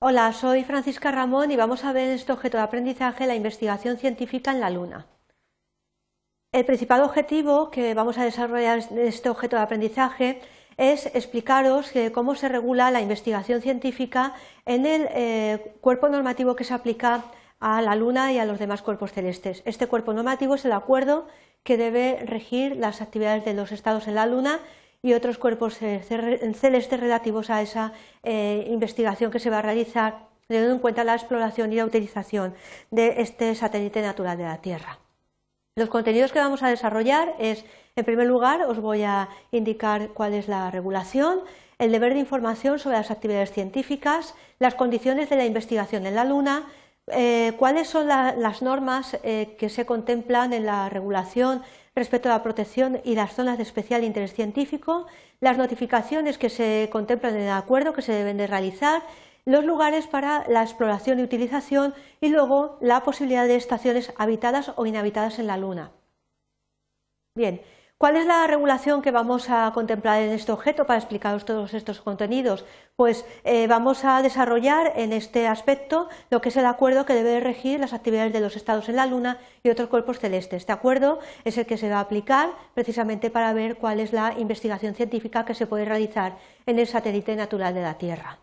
Hola, soy Francisca Ramón y vamos a ver en este objeto de aprendizaje la investigación científica en la Luna. El principal objetivo que vamos a desarrollar en este objeto de aprendizaje es explicaros cómo se regula la investigación científica en el eh, cuerpo normativo que se aplica a la Luna y a los demás cuerpos celestes. Este cuerpo normativo es el acuerdo que debe regir las actividades de los estados en la Luna y otros cuerpos celestes relativos a esa eh, investigación que se va a realizar, teniendo en cuenta la exploración y la utilización de este satélite natural de la Tierra. Los contenidos que vamos a desarrollar es, en primer lugar, os voy a indicar cuál es la regulación, el deber de información sobre las actividades científicas, las condiciones de la investigación en la Luna, eh, cuáles son las normas eh, que se contemplan en la regulación respecto a la protección y las zonas de especial interés científico, las notificaciones que se contemplan en el acuerdo que se deben de realizar, los lugares para la exploración y utilización y luego la posibilidad de estaciones habitadas o inhabitadas en la Luna. Bien, ¿Cuál es la regulación que vamos a contemplar en este objeto para explicaros todos estos contenidos? Pues eh, vamos a desarrollar en este aspecto lo que es el acuerdo que debe regir las actividades de los estados en la Luna y otros cuerpos celestes. Este acuerdo es el que se va a aplicar precisamente para ver cuál es la investigación científica que se puede realizar en el satélite natural de la Tierra.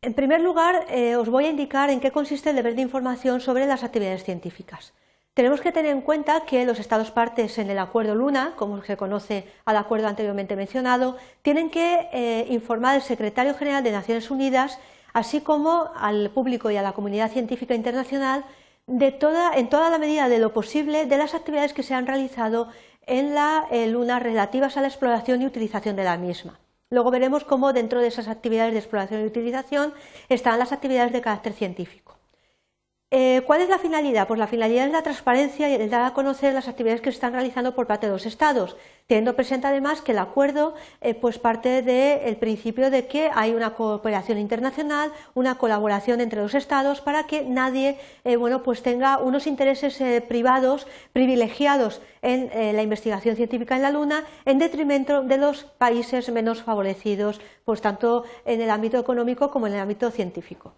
En primer lugar, eh, os voy a indicar en qué consiste el deber de información sobre las actividades científicas. Tenemos que tener en cuenta que los Estados partes en el Acuerdo Luna, como se conoce al acuerdo anteriormente mencionado, tienen que eh, informar al Secretario General de Naciones Unidas, así como al público y a la comunidad científica internacional, de toda, en toda la medida de lo posible de las actividades que se han realizado en la eh, Luna relativas a la exploración y utilización de la misma. Luego veremos cómo dentro de esas actividades de exploración y utilización están las actividades de carácter científico. Eh, ¿Cuál es la finalidad? Pues la finalidad es la transparencia y el dar a conocer las actividades que se están realizando por parte de los Estados, teniendo presente además que el acuerdo eh, pues parte del principio de que hay una cooperación internacional, una colaboración entre los Estados para que nadie eh, bueno, pues tenga unos intereses privados privilegiados en la investigación científica en la Luna en detrimento de los países menos favorecidos, pues tanto en el ámbito económico como en el ámbito científico.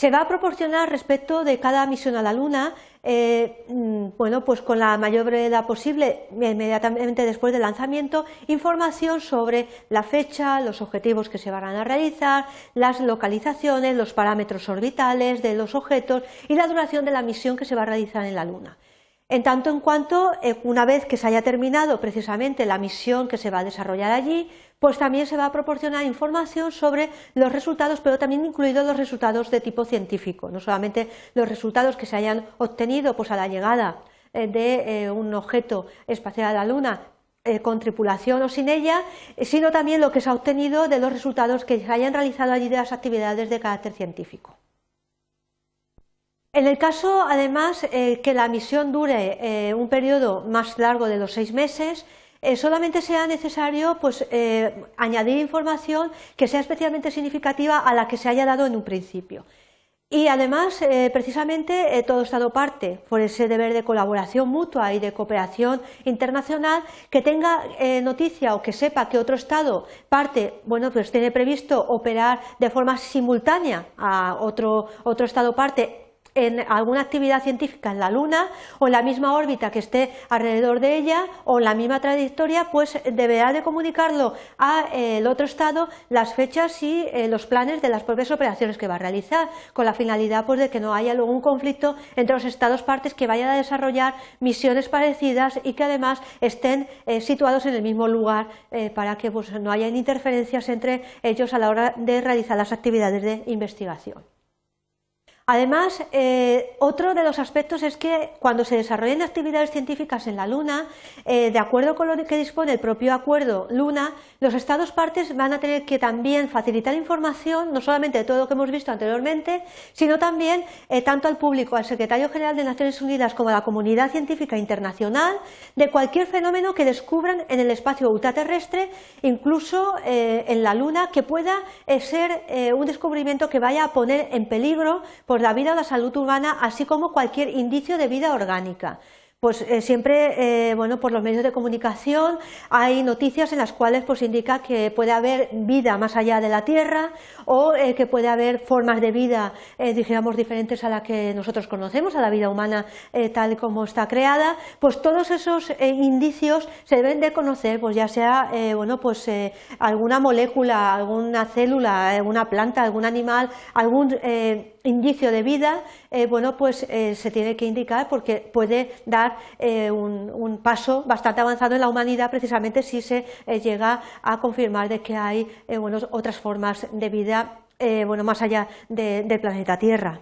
Se va a proporcionar respecto de cada misión a la Luna, eh, mm, bueno, pues con la mayor brevedad posible, inmediatamente después del lanzamiento, información sobre la fecha, los objetivos que se van a realizar, las localizaciones, los parámetros orbitales de los objetos y la duración de la misión que se va a realizar en la Luna. En tanto en cuanto, eh, una vez que se haya terminado precisamente la misión que se va a desarrollar allí, pues también se va a proporcionar información sobre los resultados, pero también incluidos los resultados de tipo científico, no solamente los resultados que se hayan obtenido pues, a la llegada eh, de eh, un objeto espacial a la Luna con tripulación o sin ella, sino también lo que se ha obtenido de los resultados que se hayan realizado allí de las actividades de carácter científico. En el caso, además, que la misión dure un periodo más largo de los seis meses, eh, solamente sea necesario pues, eh, añadir información que sea especialmente significativa a la que se haya dado en un principio. Y además, eh, precisamente, todo Estado parte por ese deber de colaboración mutua y de cooperación internacional que tenga noticia o que sepa que otro Estado parte, bueno, pues tiene previsto operar de forma simultánea a otro, otro Estado parte en alguna actividad científica en la Luna o en la misma órbita que esté alrededor de ella o en la misma trayectoria, pues deberá de comunicarlo al eh, otro estado las fechas y eh, los planes de las propias operaciones que va a realizar, con la finalidad pues, de que no haya luego un conflicto entre los estados partes que vayan a desarrollar misiones parecidas y que además estén eh, situados en el mismo lugar para que pues, no haya interferencias entre ellos a la hora de realizar las actividades de investigación. Además, eh, otro de los aspectos es que cuando se desarrollen actividades científicas en la Luna, eh, de acuerdo con lo que dispone el propio acuerdo Luna, los Estados partes van a tener que también facilitar información, no solamente de todo lo que hemos visto anteriormente, sino también eh, tanto al público, al Secretario General de Naciones Unidas como a la comunidad científica internacional, de cualquier fenómeno que descubran en el espacio ultraterrestre, incluso en la Luna, que pueda ser un descubrimiento que vaya a poner en peligro por la vida o la salud humana, así como cualquier indicio de vida orgánica. pues eh, siempre, eh, bueno, por los medios de comunicación hay noticias en las cuales pues indica que puede haber vida más allá de la Tierra o eh, que puede haber formas de vida, digamos, diferentes a la que nosotros conocemos, a la vida humana tal como está creada, pues todos esos indicios se deben de conocer, pues ya sea, bueno, pues alguna molécula, alguna célula, alguna planta, algún animal, algún indicio de vida, eh, bueno, pues eh, se tiene que indicar porque puede dar eh, un, paso bastante avanzado en la humanidad precisamente si se llega a confirmar de que hay otras formas de vida bueno, más allá del planeta Tierra.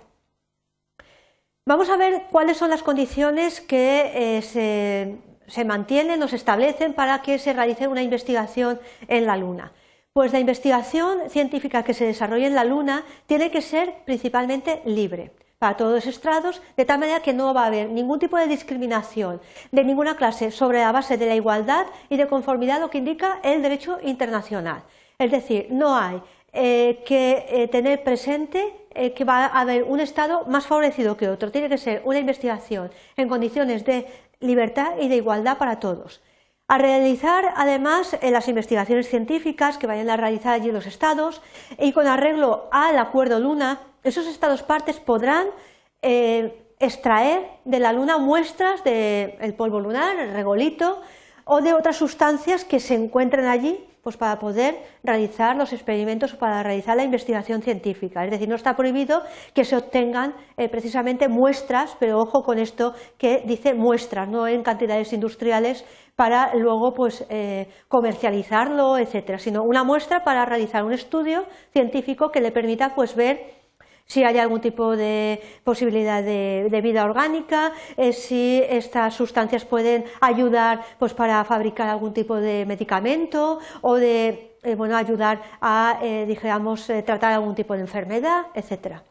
Vamos a ver cuáles son las condiciones que se, se mantienen se establecen para que se realice una investigación en la Luna. Pues la investigación científica que se desarrolla en la Luna tiene que ser principalmente libre para todos los estrados, de tal manera que no va a haber ningún tipo de discriminación de ninguna clase sobre la base de la igualdad y de conformidad a lo que indica el derecho internacional. Es decir, no hay eh, que eh, tener presente eh, que va a haber un Estado más favorecido que otro. Tiene que ser una investigación en condiciones de libertad y de igualdad para todos. A realizar además las investigaciones científicas que vayan a realizar allí los estados y con arreglo al acuerdo Luna, esos estados partes podrán eh, extraer de la Luna muestras del polvo lunar, el regolito, o de otras sustancias que se encuentren allí pues para poder realizar los experimentos o para realizar la investigación científica. Es decir, no está prohibido que se obtengan eh, precisamente muestras, pero ojo con esto que dice muestras, no en cantidades industriales para luego pues, eh, comercializarlo, etcétera, sino una muestra para realizar un estudio científico que le permita pues, ver si hay algún tipo de posibilidad de, vida orgánica, eh, si estas sustancias pueden ayudar pues, para fabricar algún tipo de medicamento o de eh, bueno, ayudar a, digamos, tratar algún tipo de enfermedad, etcétera.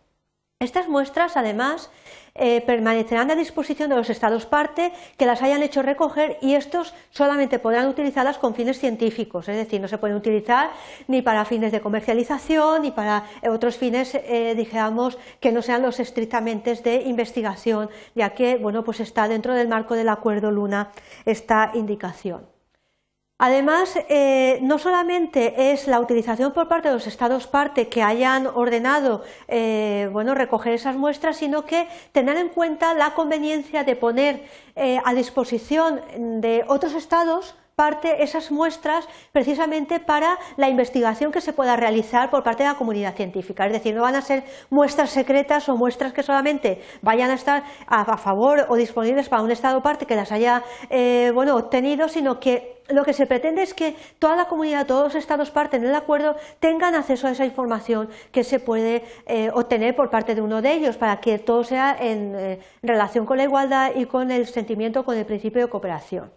Estas muestras, además, eh, permanecerán a disposición de los Estados parte que las hayan hecho recoger y estos solamente podrán utilizarlas con fines científicos, es decir, no se pueden utilizar ni para fines de comercialización ni para otros fines, eh, digamos, que no sean los estrictamente de investigación, ya que, bueno, pues está dentro del marco del Acuerdo Luna esta indicación. Además, eh, no solamente es la utilización por parte de los Estados parte que hayan ordenado eh, bueno, recoger esas muestras, sino que tener en cuenta la conveniencia de poner eh, a disposición de otros Estados parte esas muestras precisamente para la investigación que se pueda realizar por parte de la comunidad científica. Es decir, no van a ser muestras secretas o muestras que solamente vayan a estar a, favor o disponibles para un Estado parte que las haya eh, bueno, obtenido, sino que lo que se pretende es que toda la comunidad, todos los Estados parte en el acuerdo tengan acceso a esa información que se puede eh, obtener por parte de uno de ellos para que todo sea en eh, relación con la igualdad y con el sentimiento, con el principio de cooperación.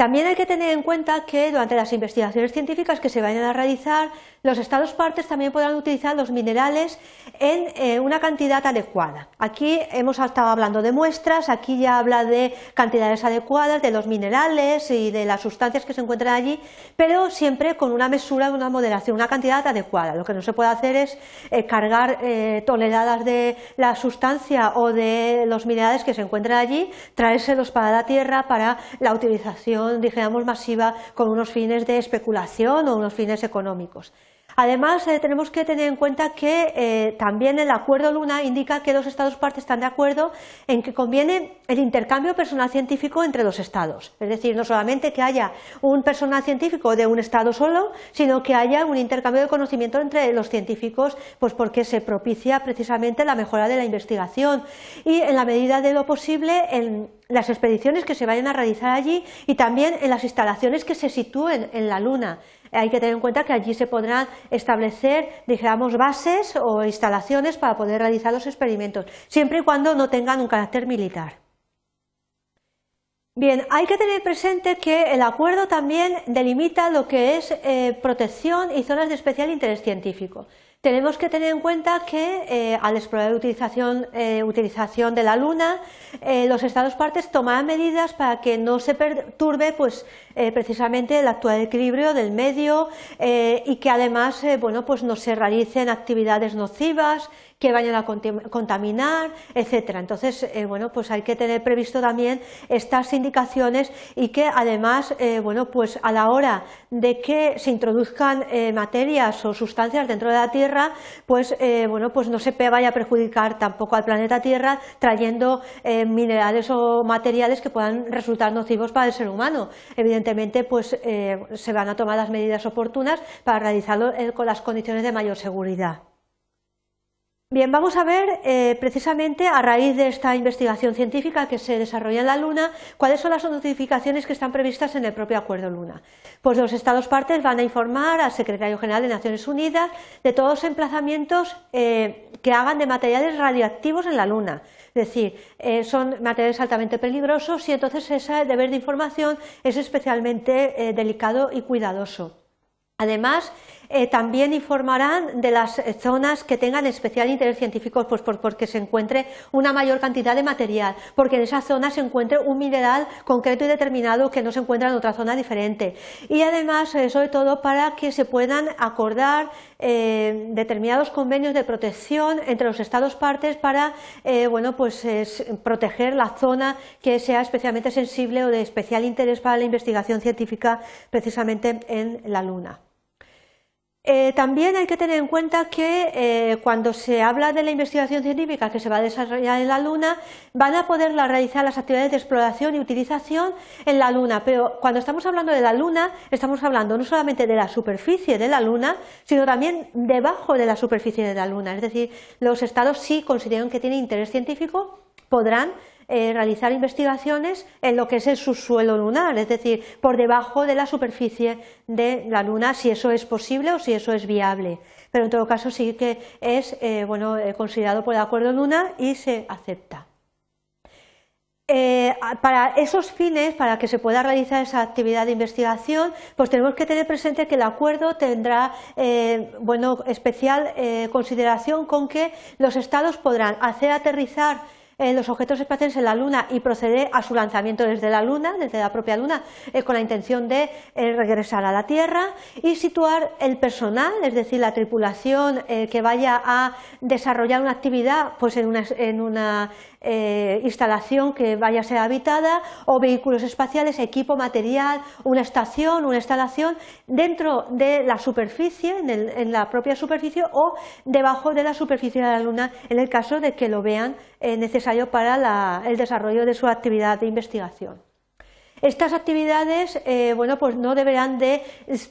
También hay que tener en cuenta que durante las investigaciones científicas que se vayan a realizar, los estados partes también podrán utilizar los minerales en eh, una cantidad adecuada. Aquí hemos estado hablando de muestras, aquí ya habla de cantidades adecuadas de los minerales y de las sustancias que se encuentran allí, pero siempre con una mesura, una moderación, una cantidad adecuada. Lo que no se puede hacer es eh, cargar eh, toneladas de la sustancia o de los minerales que se encuentran allí, traérselos para la tierra para la utilización digamos, masiva con unos fines de especulación o unos fines económicos. Además, eh, tenemos que tener en cuenta que eh, también el acuerdo Luna indica que los Estados partes están de acuerdo en que conviene el intercambio personal científico entre los Estados. Es decir, no solamente que haya un personal científico de un Estado solo, sino que haya un intercambio de conocimiento entre los científicos, pues porque se propicia precisamente la mejora de la investigación y en la medida de lo posible en las expediciones que se vayan a realizar allí y también en las instalaciones que se sitúen en la Luna hay que tener en cuenta que allí se podrán establecer, digamos, bases o instalaciones para poder realizar los experimentos, siempre y cuando no tengan un carácter militar. Bien, hay que tener presente que el acuerdo también delimita lo que es eh, protección y zonas de especial interés científico. Tenemos que tener en cuenta que eh, al explorar utilización, eh, utilización de la Luna, los Estados partes tomarán medidas para que no se perturbe pues, precisamente el actual equilibrio del medio y que además bueno, pues no se realicen actividades nocivas que vayan a contaminar, etcétera. Entonces, eh, bueno, pues hay que tener previsto también estas indicaciones y que además, eh, bueno, pues a la hora de que se introduzcan eh, materias o sustancias dentro de la Tierra, pues bueno, pues no se vaya a perjudicar tampoco al planeta Tierra trayendo minerales o materiales que puedan resultar nocivos para el ser humano. Evidentemente, pues se van a tomar las medidas oportunas para realizarlo con las condiciones de mayor seguridad. Bien, vamos a ver eh, precisamente a raíz de esta investigación científica que se desarrolla en la Luna, cuáles son las notificaciones que están previstas en el propio Acuerdo Luna. Pues los Estados partes van a informar al Secretario General de Naciones Unidas de todos los emplazamientos eh, que hagan de materiales radioactivos en la Luna. Es decir, eh, son materiales altamente peligrosos y entonces ese deber de información es especialmente delicado y cuidadoso. Además, eh, también informarán de las zonas que tengan especial interés científico, pues porque se encuentre una mayor cantidad de material, porque en esa zona se encuentre un mineral concreto y determinado que no se encuentra en otra zona diferente. Y además, eh, sobre todo, para que se puedan acordar eh, determinados convenios de protección entre los Estados partes para bueno, pues, proteger la zona que sea especialmente sensible o de especial interés para la investigación científica precisamente en la Luna. Eh, también hay que tener en cuenta que eh, cuando se habla de la investigación científica que se va a desarrollar en la Luna, van a poder realizar las actividades de exploración y utilización en la Luna. Pero cuando estamos hablando de la Luna, estamos hablando no solamente de la superficie de la Luna, sino también debajo de la superficie de la Luna. Es decir, los estados sí consideran que tienen interés científico, podrán eh, realizar investigaciones en lo que es el subsuelo lunar, es decir, por debajo de la superficie de la Luna, si eso es posible o si eso es viable. Pero en todo caso sí que es eh, bueno, eh, considerado por el Acuerdo Luna y se acepta. para esos fines, para que se pueda realizar esa actividad de investigación, pues tenemos que tener presente que el acuerdo tendrá bueno, especial consideración con que los estados podrán hacer aterrizar eh, los objetos espaciales en la Luna y proceder a su lanzamiento desde la Luna, desde la propia Luna, eh, con la intención de eh, regresar a la Tierra y situar el personal, es decir, la tripulación que vaya a desarrollar una actividad pues en una, en instalación que vaya a ser habitada o vehículos espaciales, equipo, material, una estación, una instalación dentro de la superficie, en, la propia superficie o debajo de la superficie de la Luna en el caso de que lo vean eh, para el desarrollo de su actividad de investigación. Estas actividades eh, bueno, pues no deberán de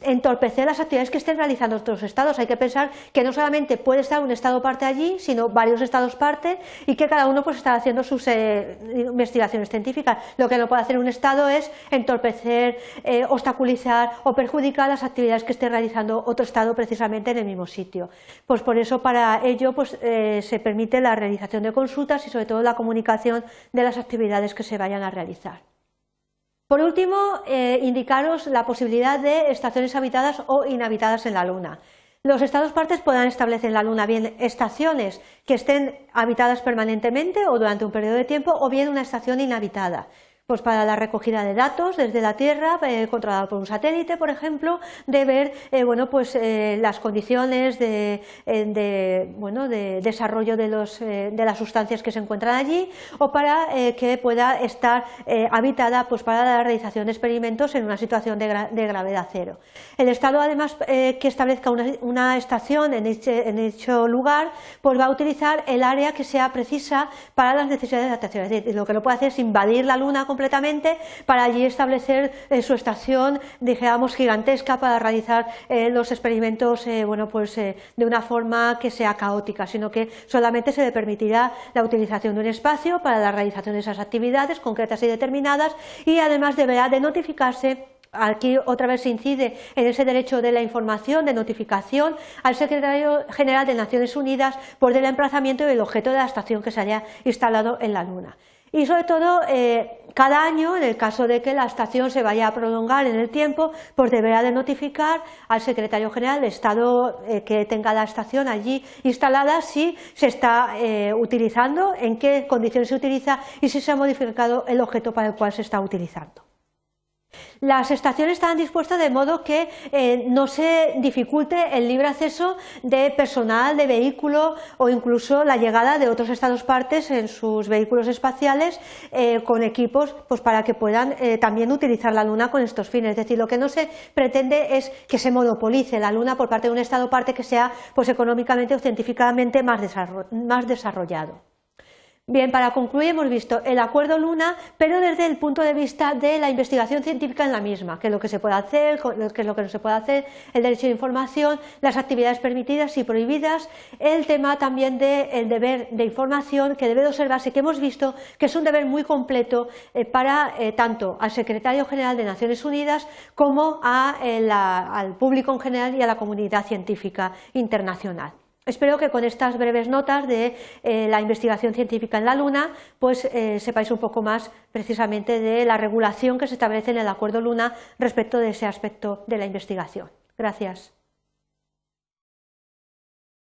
entorpecer las actividades que estén realizando otros estados. Hay que pensar que no solamente puede estar un estado parte allí, sino varios estados parte y que cada uno pues está haciendo sus eh, investigaciones científicas. Lo que no puede hacer un estado es entorpecer, eh, obstaculizar o perjudicar las actividades que esté realizando otro estado precisamente en el mismo sitio. Pues por eso para ello pues, se permite la realización de consultas y sobre todo la comunicación de las actividades que se vayan a realizar. Por último, eh, indicaros la posibilidad de estaciones habitadas o inhabitadas en la Luna. Los Estados partes podrán establecer en la Luna bien estaciones que estén habitadas permanentemente o durante un periodo de tiempo o bien una estación inhabitada pues para la recogida de datos desde la Tierra, eh, controlado por un satélite, por ejemplo, de ver eh, bueno, pues, eh, las condiciones de, bueno, de desarrollo de, los, de, las sustancias que se encuentran allí, o para que pueda estar habitada pues, para la realización de experimentos en una situación de, gravedad cero. El Estado, además, que establezca una, estación en dicho, lugar, pues va a utilizar el área que sea precisa para las necesidades de adaptación. lo que no puede hacer es invadir la Luna completamente para allí establecer eh, su estación, digamos, gigantesca para realizar eh, los experimentos eh, bueno, pues, de una forma que sea caótica, sino que solamente se le permitirá la utilización de un espacio para la realización de esas actividades concretas y determinadas y además deberá de notificarse Aquí otra vez se incide en ese derecho de la información, de notificación al secretario general de Naciones Unidas por el emplazamiento del objeto de la estación que se haya instalado en la Luna. Y sobre todo, eh, cada año, en el caso de que la estación se vaya a prolongar en el tiempo, pues deberá de notificar al secretario general del Estado eh, que tenga la estación allí instalada si se está eh, utilizando, en qué condiciones se utiliza y si se ha modificado el objeto para el cual se está utilizando. Las estaciones están dispuestas de modo que eh, no se dificulte el libre acceso de personal, de vehículo o incluso la llegada de otros estados partes en sus vehículos espaciales eh, con equipos pues, para que puedan eh, también utilizar la Luna con estos fines. Es decir, lo que no se pretende es que se monopolice la Luna por parte de un estado parte que sea pues, económicamente o científicamente más desarrollado. Bien, para concluir hemos visto el acuerdo Luna, pero desde el punto de vista de la investigación científica en la misma, qué es lo que se puede hacer, qué es lo que no se puede hacer, el derecho de información, las actividades permitidas y prohibidas, el tema también del deber de información que debe de observarse, que hemos visto que es un deber muy completo eh, para eh, tanto al secretario general de Naciones Unidas como eh, al público en general y a la comunidad científica internacional. Espero que con estas breves notas de eh, la investigación científica en la Luna, pues eh, sepáis un poco más precisamente de la regulación que se establece en el Acuerdo Luna respecto de ese aspecto de la investigación. Gracias.